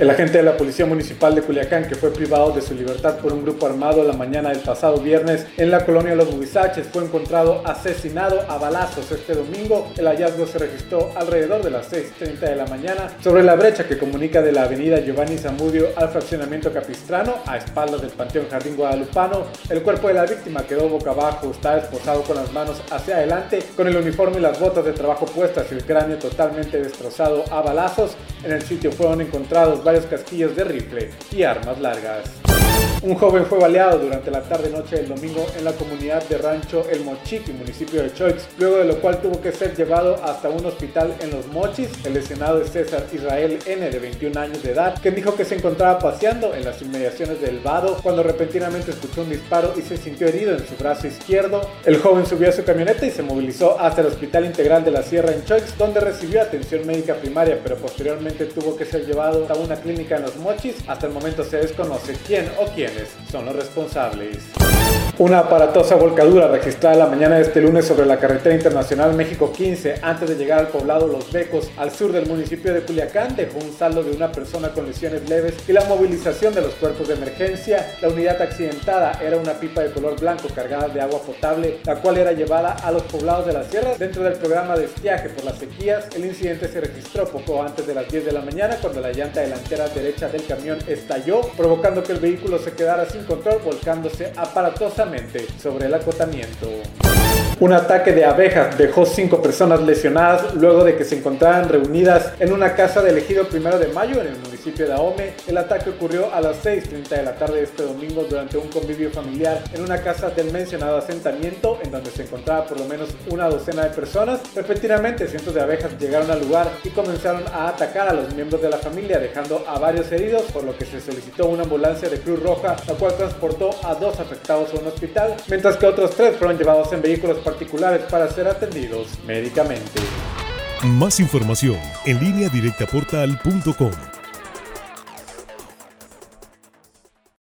El agente de la Policía Municipal de Culiacán, que fue privado de su libertad por un grupo armado la mañana del pasado viernes en la colonia Los Huizaches, fue encontrado asesinado a balazos este domingo. El hallazgo se registró alrededor de las 6.30 de la mañana sobre la brecha que comunica de la avenida Giovanni Zamudio al fraccionamiento Capistrano, a espaldas del Panteón Jardín Guadalupano. El cuerpo de la víctima quedó boca abajo, está esposado con las manos hacia adelante, con el uniforme y las botas de trabajo puestas y el cráneo totalmente destrozado a balazos. En el sitio fueron encontrados varios casquillos de rifle y armas largas. Un joven fue baleado durante la tarde-noche del domingo en la comunidad de Rancho El Mochiqui, municipio de Choix, luego de lo cual tuvo que ser llevado hasta un hospital en Los Mochis. El lesionado es César Israel N, de 21 años de edad, que dijo que se encontraba paseando en las inmediaciones del Vado cuando repentinamente escuchó un disparo y se sintió herido en su brazo izquierdo. El joven subió a su camioneta y se movilizó hasta el Hospital Integral de la Sierra en Choix, donde recibió atención médica primaria, pero posteriormente tuvo que ser llevado a una clínica en Los Mochis. Hasta el momento se desconoce quién o quiénes son los responsables. Una aparatosa volcadura registrada la mañana de este lunes sobre la carretera internacional México 15 antes de llegar al poblado Los Becos al sur del municipio de Culiacán dejó un saldo de una persona con lesiones leves y la movilización de los cuerpos de emergencia. La unidad accidentada era una pipa de color blanco cargada de agua potable, la cual era llevada a los poblados de la sierra dentro del programa de estiaje por las sequías. El incidente se registró poco antes de las 10 de la mañana cuando la llanta delantera derecha del camión estalló, provocando que el vehículo se quedara sin control, volcándose aparatosamente sobre el acotamiento. Un ataque de abejas dejó cinco personas lesionadas luego de que se encontraran reunidas en una casa del ejido primero de mayo en el municipio de Ahome. El ataque ocurrió a las 6.30 de la tarde de este domingo durante un convivio familiar en una casa del mencionado asentamiento en donde se encontraba por lo menos una docena de personas. Repentinamente cientos de abejas llegaron al lugar y comenzaron a atacar a los miembros de la familia dejando a varios heridos por lo que se solicitó una ambulancia de Cruz Roja la cual transportó a dos afectados a un hospital mientras que otros tres fueron llevados en vehículos particulares para ser atendidos médicamente. Más información en línea directaportal.com.